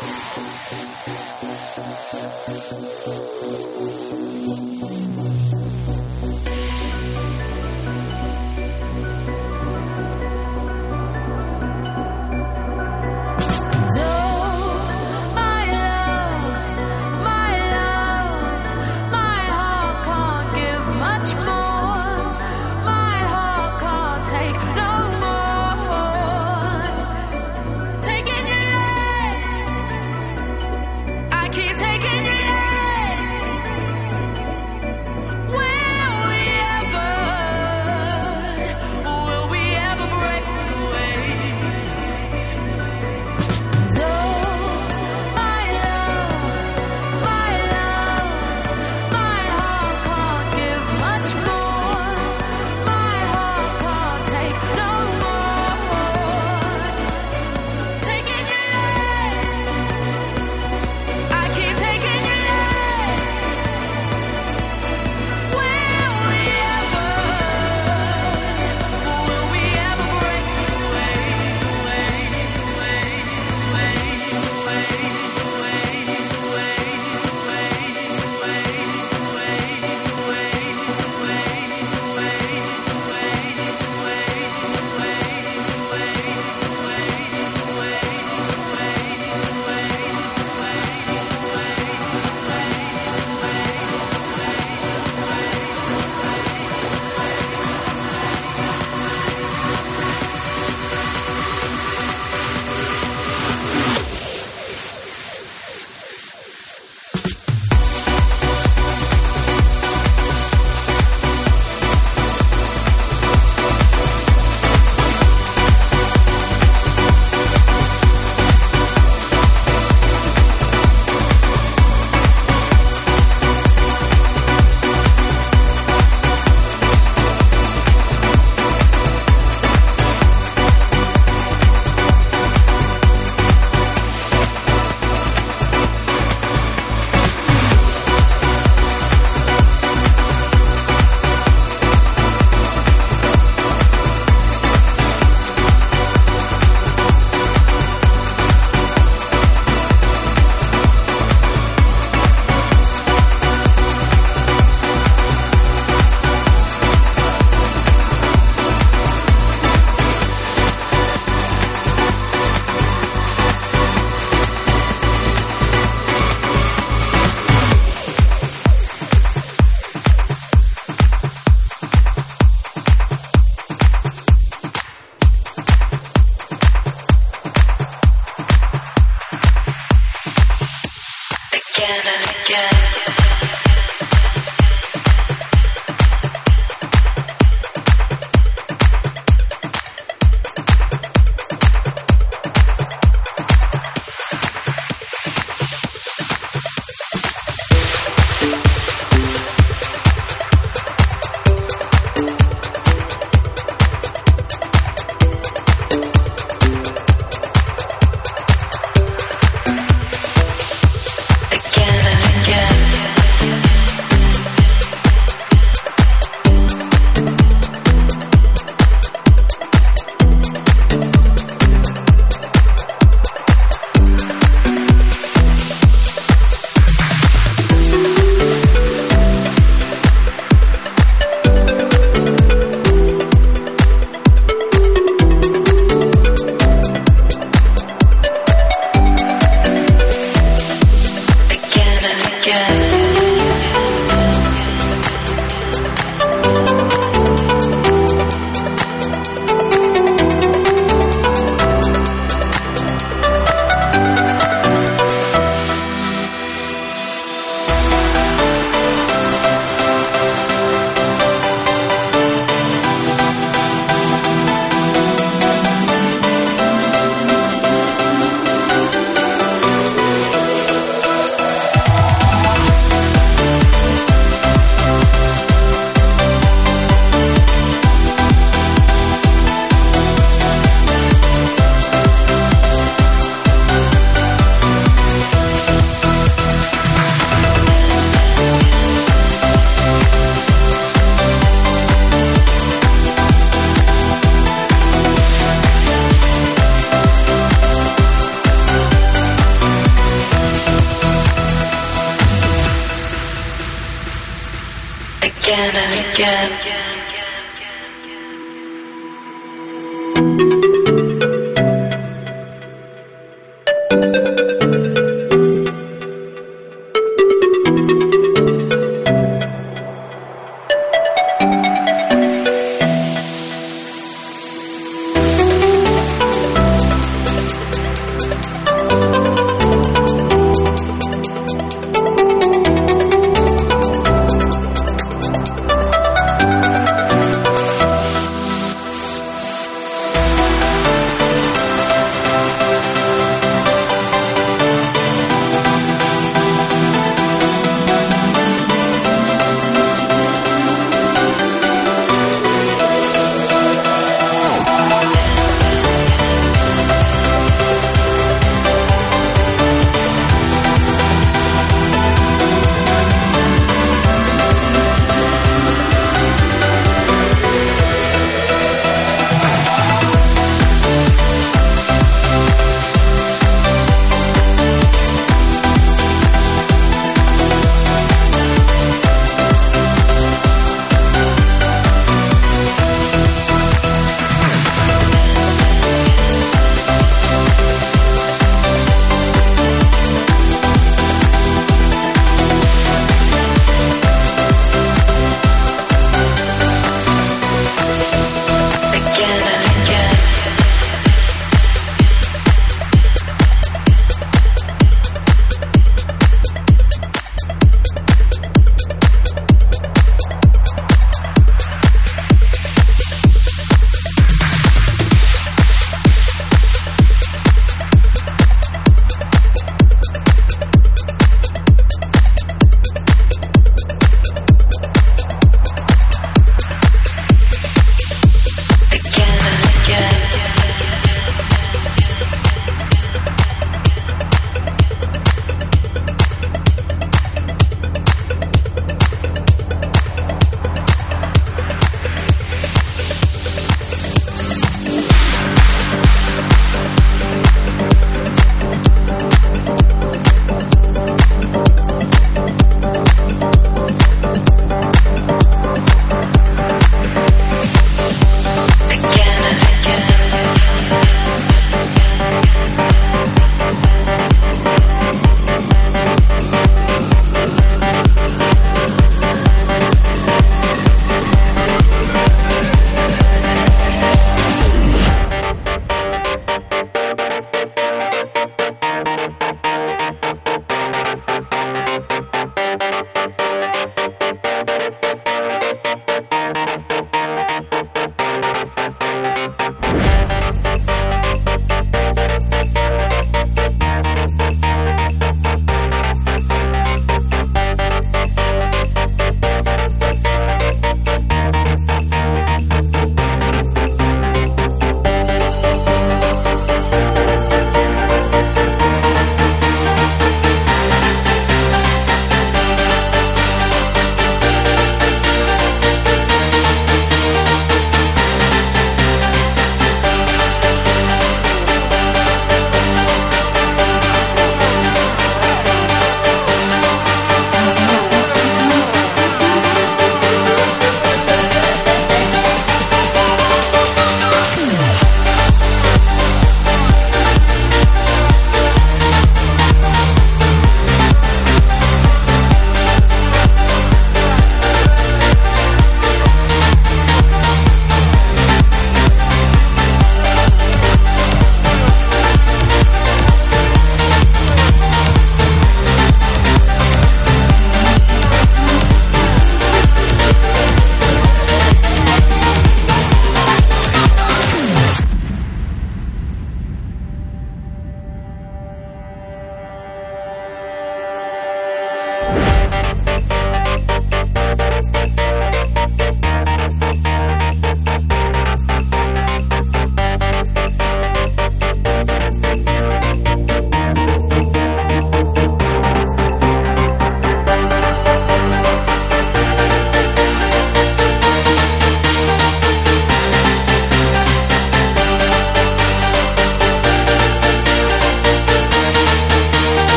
Thank you.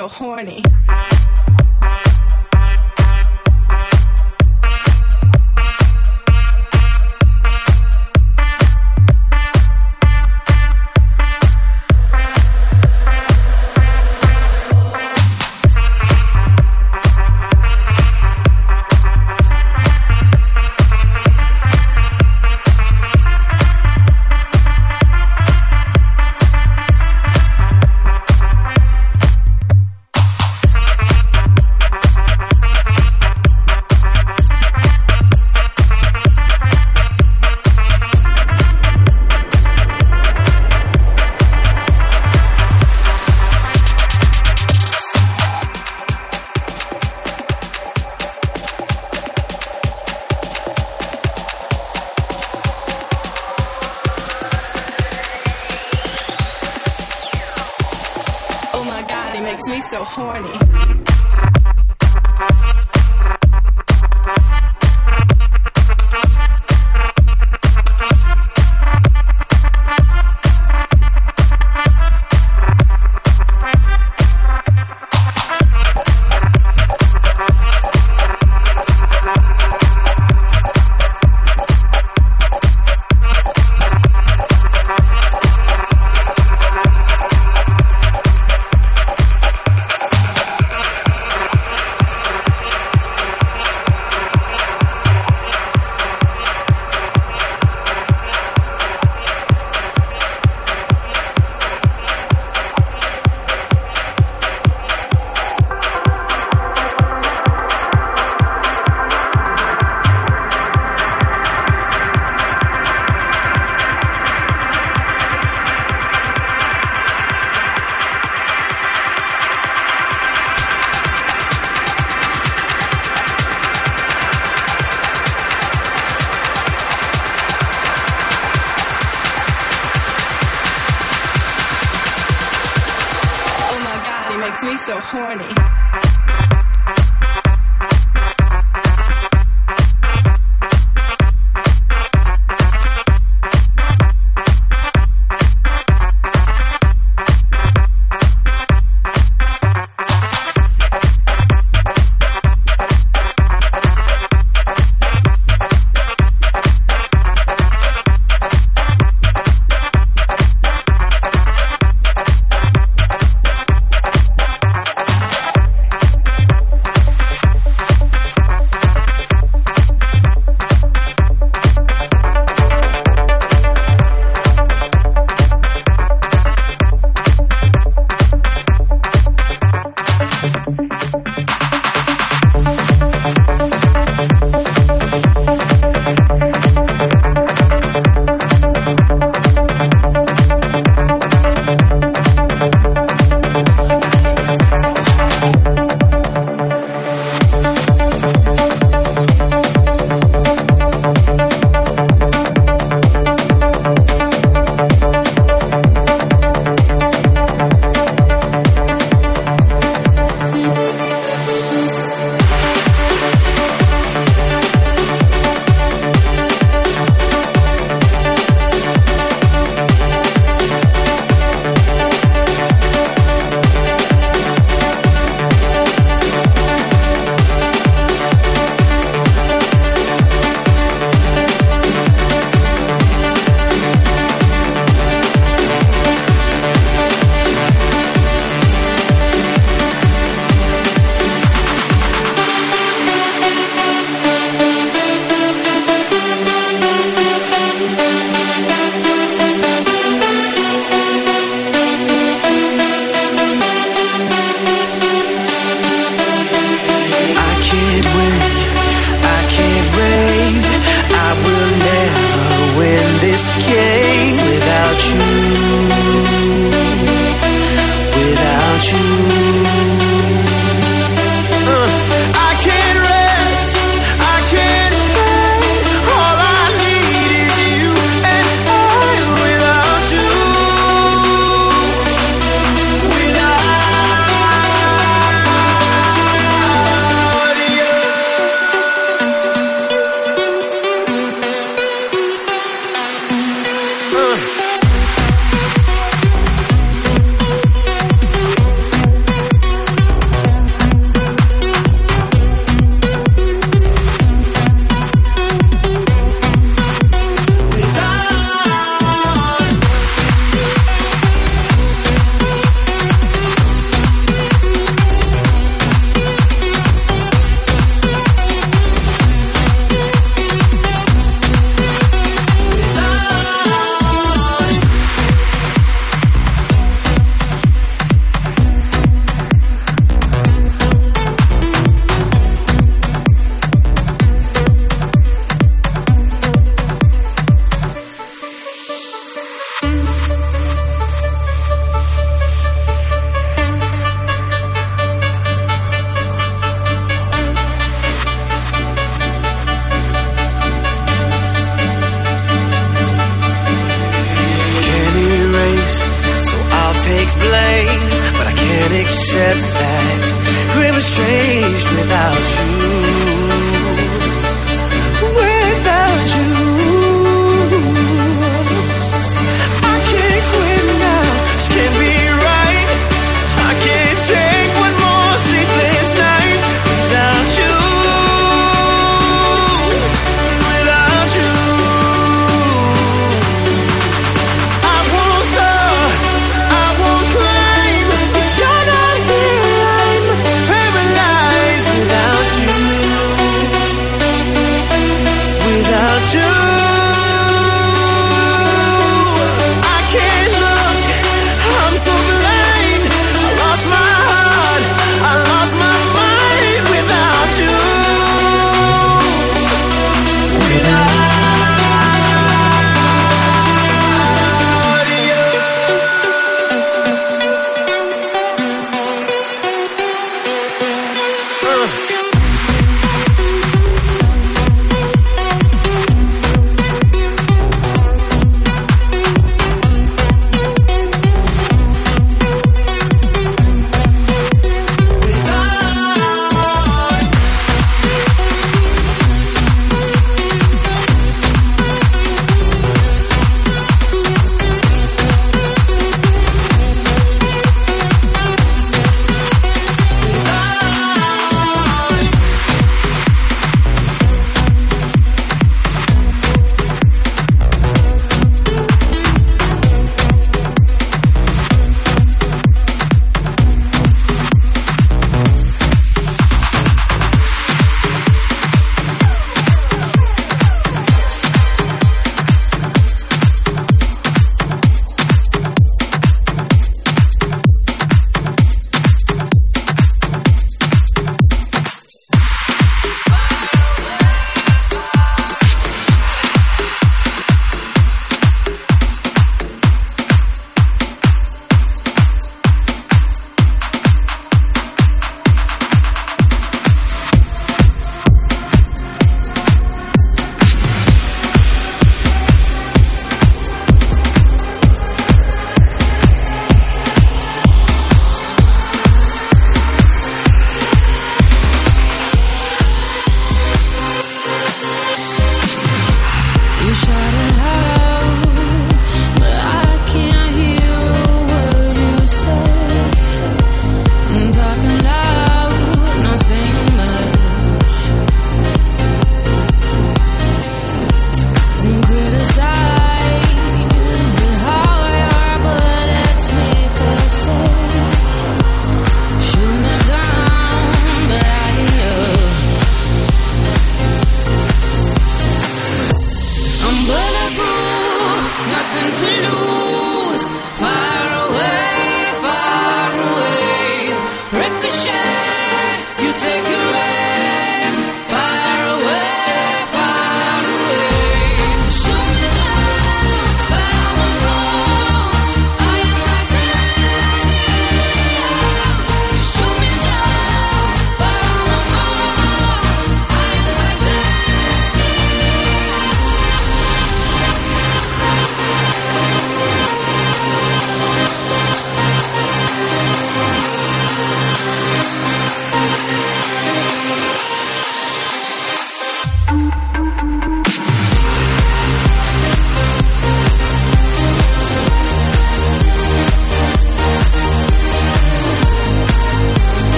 so horny.